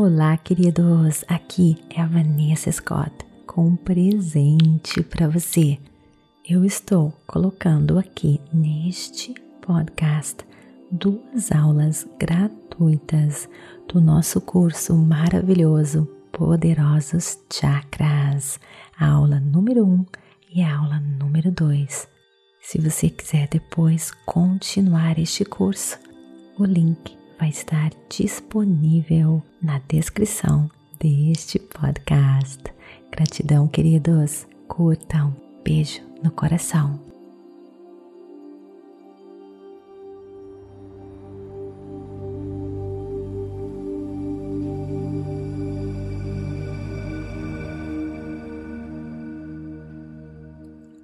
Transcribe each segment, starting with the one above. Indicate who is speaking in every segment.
Speaker 1: Olá, queridos! Aqui é a Vanessa Scott com um presente para você. Eu estou colocando aqui neste podcast duas aulas gratuitas do nosso curso maravilhoso Poderosos Chakras, a aula número 1 um e a aula número 2. Se você quiser depois continuar este curso, o link vai estar disponível na descrição deste podcast. Gratidão, queridos. Curtam. Beijo no coração.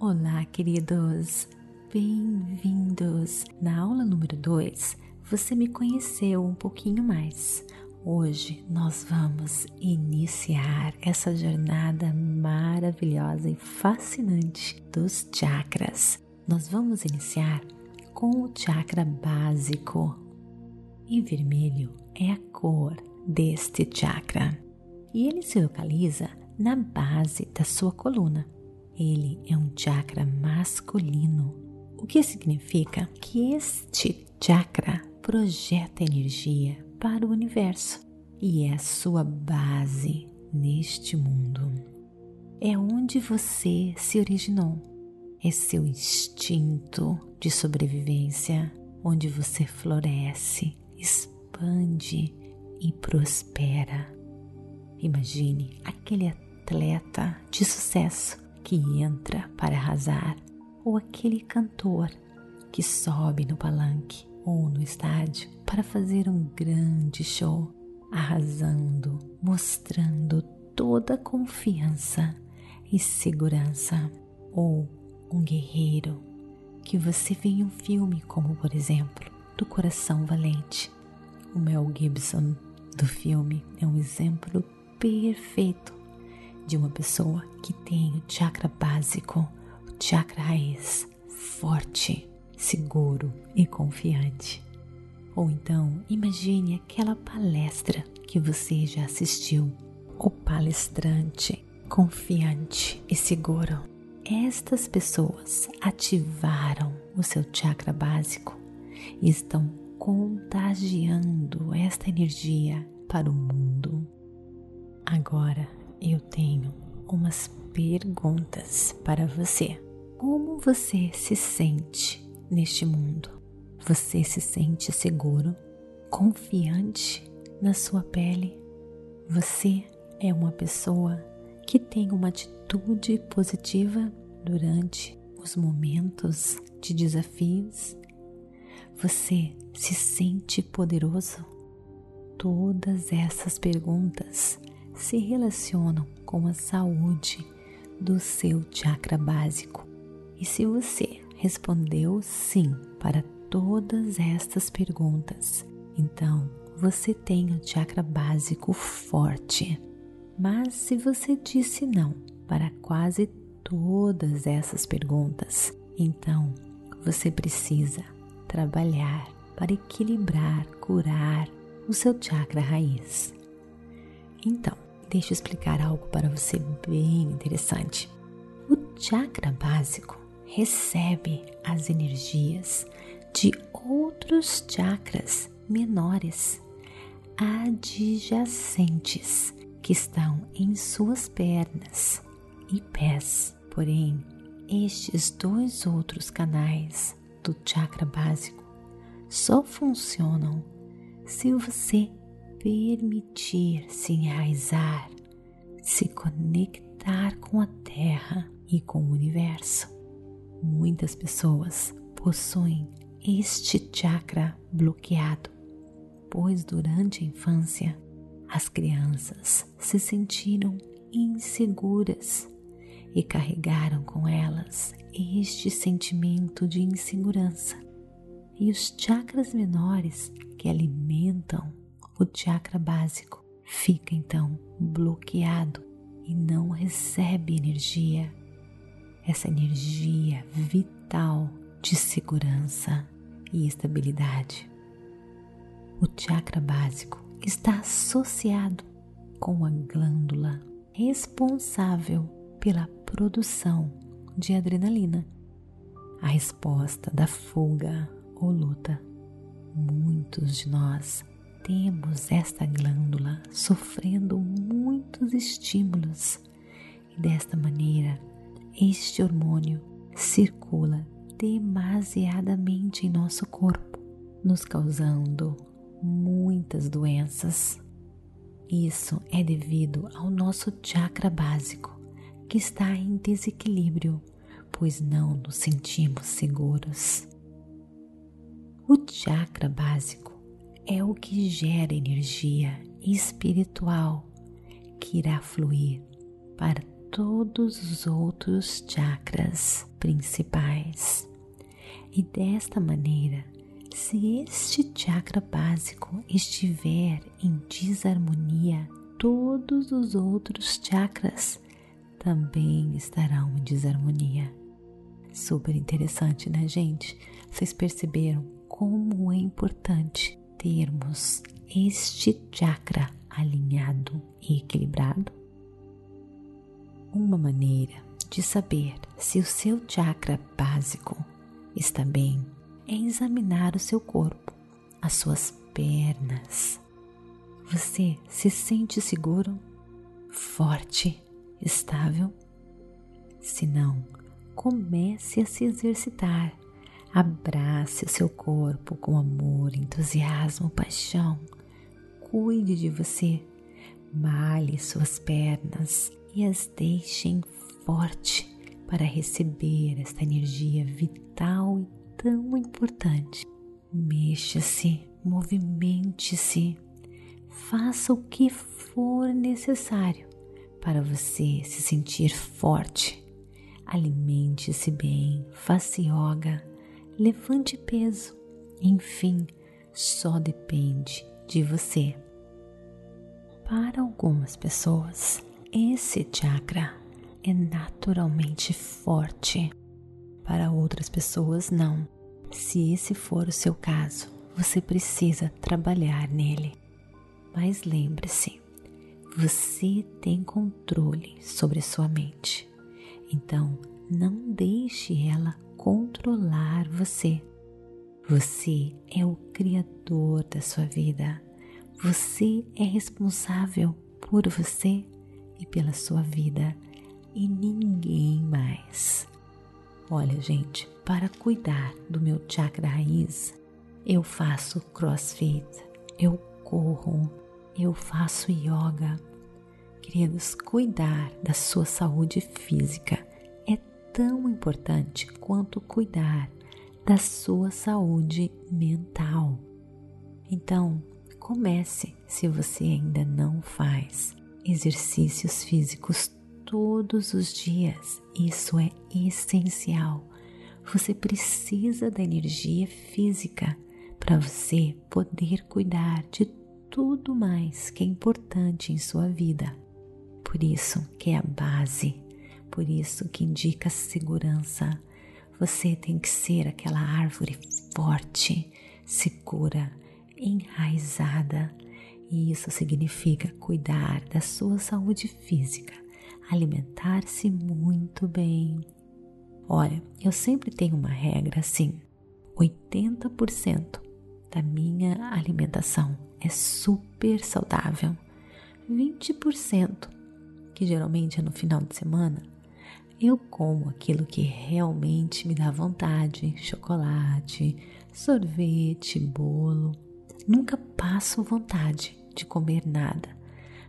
Speaker 1: Olá, queridos. Bem-vindos. Na aula número 2, você me conheceu um pouquinho mais. Hoje nós vamos iniciar essa jornada maravilhosa e fascinante dos chakras. Nós vamos iniciar com o chakra básico. E vermelho é a cor deste chakra. E ele se localiza na base da sua coluna. Ele é um chakra masculino, o que significa que este chakra projeta energia para o universo e é a sua base neste mundo. É onde você se originou, é seu instinto de sobrevivência, onde você floresce, expande e prospera. Imagine aquele atleta de sucesso que entra para arrasar, ou aquele cantor que sobe no palanque ou no estádio para fazer um grande show, arrasando, mostrando toda a confiança e segurança, ou um guerreiro que você vê em um filme, como por exemplo, do Coração Valente. O Mel Gibson do filme é um exemplo perfeito de uma pessoa que tem o chakra básico, o chakra raiz forte seguro e confiante. Ou então, imagine aquela palestra que você já assistiu. O palestrante confiante e seguro. Estas pessoas ativaram o seu chakra básico e estão contagiando esta energia para o mundo. Agora eu tenho umas perguntas para você. Como você se sente neste mundo. Você se sente seguro, confiante na sua pele? Você é uma pessoa que tem uma atitude positiva durante os momentos de desafios? Você se sente poderoso? Todas essas perguntas se relacionam com a saúde do seu chakra básico. E se você respondeu sim para todas estas perguntas. Então, você tem o chakra básico forte. Mas se você disse não para quase todas essas perguntas, então você precisa trabalhar para equilibrar, curar o seu chakra raiz. Então, deixa eu explicar algo para você bem interessante. O chakra básico recebe as energias de outros chakras menores adjacentes que estão em suas pernas e pés. Porém, estes dois outros canais do chakra básico só funcionam se você permitir se enraizar, se conectar com a Terra e com o universo. Muitas pessoas possuem este chakra bloqueado, pois durante a infância as crianças se sentiram inseguras e carregaram com elas este sentimento de insegurança. E os chakras menores que alimentam o chakra básico fica então bloqueado e não recebe energia essa energia vital de segurança e estabilidade. O chakra básico está associado com a glândula responsável pela produção de adrenalina, a resposta da fuga ou luta. Muitos de nós temos esta glândula sofrendo muitos estímulos e desta maneira este hormônio circula demasiadamente em nosso corpo, nos causando muitas doenças. Isso é devido ao nosso chakra básico, que está em desequilíbrio, pois não nos sentimos seguros. O chakra básico é o que gera energia espiritual que irá fluir para todos os outros chakras principais. E desta maneira, se este chakra básico estiver em desarmonia, todos os outros chakras também estarão em desarmonia. Super interessante, né, gente? Vocês perceberam como é importante termos este chakra alinhado e equilibrado? Uma maneira de saber se o seu chakra básico está bem é examinar o seu corpo, as suas pernas. Você se sente seguro, forte, estável? Se não, comece a se exercitar. Abrace o seu corpo com amor, entusiasmo, paixão. Cuide de você. Malhe suas pernas e as deixem forte para receber esta energia vital e tão importante. Mexa-se, movimente-se, faça o que for necessário para você se sentir forte. Alimente-se bem, faça yoga, levante peso, enfim, só depende de você. Para algumas pessoas, esse chakra é naturalmente forte. Para outras pessoas, não. Se esse for o seu caso, você precisa trabalhar nele. Mas lembre-se, você tem controle sobre sua mente. Então, não deixe ela controlar você. Você é o criador da sua vida. Você é responsável por você e pela sua vida e ninguém mais. Olha, gente, para cuidar do meu chakra raiz, eu faço crossfit, eu corro, eu faço yoga. Queridos, cuidar da sua saúde física é tão importante quanto cuidar da sua saúde mental. Então, comece se você ainda não faz exercícios físicos todos os dias. Isso é essencial. Você precisa da energia física para você poder cuidar de tudo mais que é importante em sua vida. Por isso que é a base, por isso que indica segurança. Você tem que ser aquela árvore forte, segura, enraizada e isso significa cuidar da sua saúde física, alimentar-se muito bem. Olha, eu sempre tenho uma regra assim: 80% da minha alimentação é super saudável, 20%, que geralmente é no final de semana, eu como aquilo que realmente me dá vontade: chocolate, sorvete, bolo Nunca passo vontade de comer nada,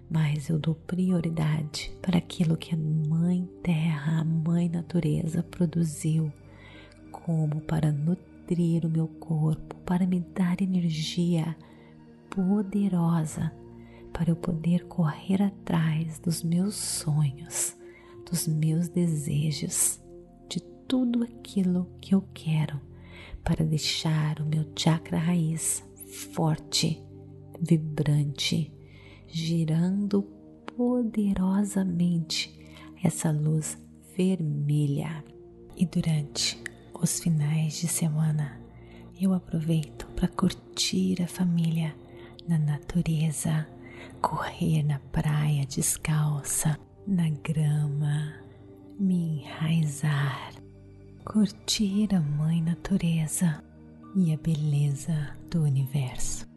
Speaker 1: mas eu dou prioridade para aquilo que a Mãe Terra, a Mãe Natureza produziu, como para nutrir o meu corpo, para me dar energia poderosa, para eu poder correr atrás dos meus sonhos, dos meus desejos, de tudo aquilo que eu quero, para deixar o meu chakra raiz forte, vibrante, girando poderosamente essa luz vermelha. E durante os finais de semana, eu aproveito para curtir a família na natureza, correr na praia descalça, na grama, me enraizar, curtir a Mãe Natureza e a beleza do universo.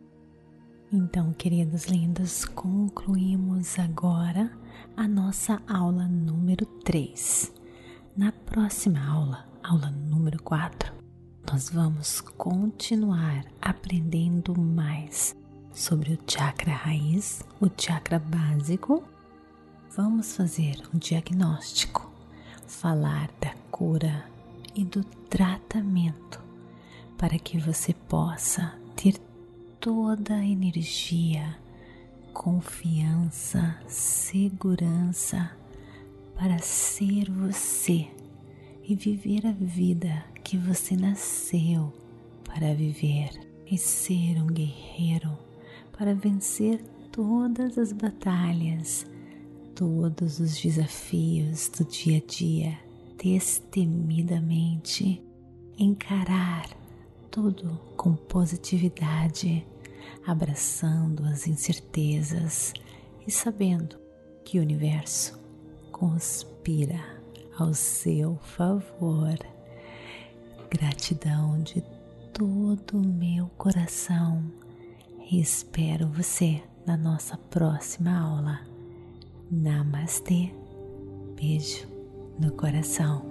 Speaker 1: Então, queridos lindos, concluímos agora a nossa aula número 3. Na próxima aula, aula número 4, nós vamos continuar aprendendo mais sobre o chakra raiz, o chakra básico. Vamos fazer um diagnóstico, falar da cura e do tratamento para que você possa ter toda a energia, confiança, segurança para ser você e viver a vida que você nasceu para viver e ser um guerreiro para vencer todas as batalhas, todos os desafios do dia a dia, destemidamente encarar tudo com positividade, abraçando as incertezas e sabendo que o universo conspira ao seu favor. Gratidão de todo o meu coração e espero você na nossa próxima aula. Namastê, beijo no coração.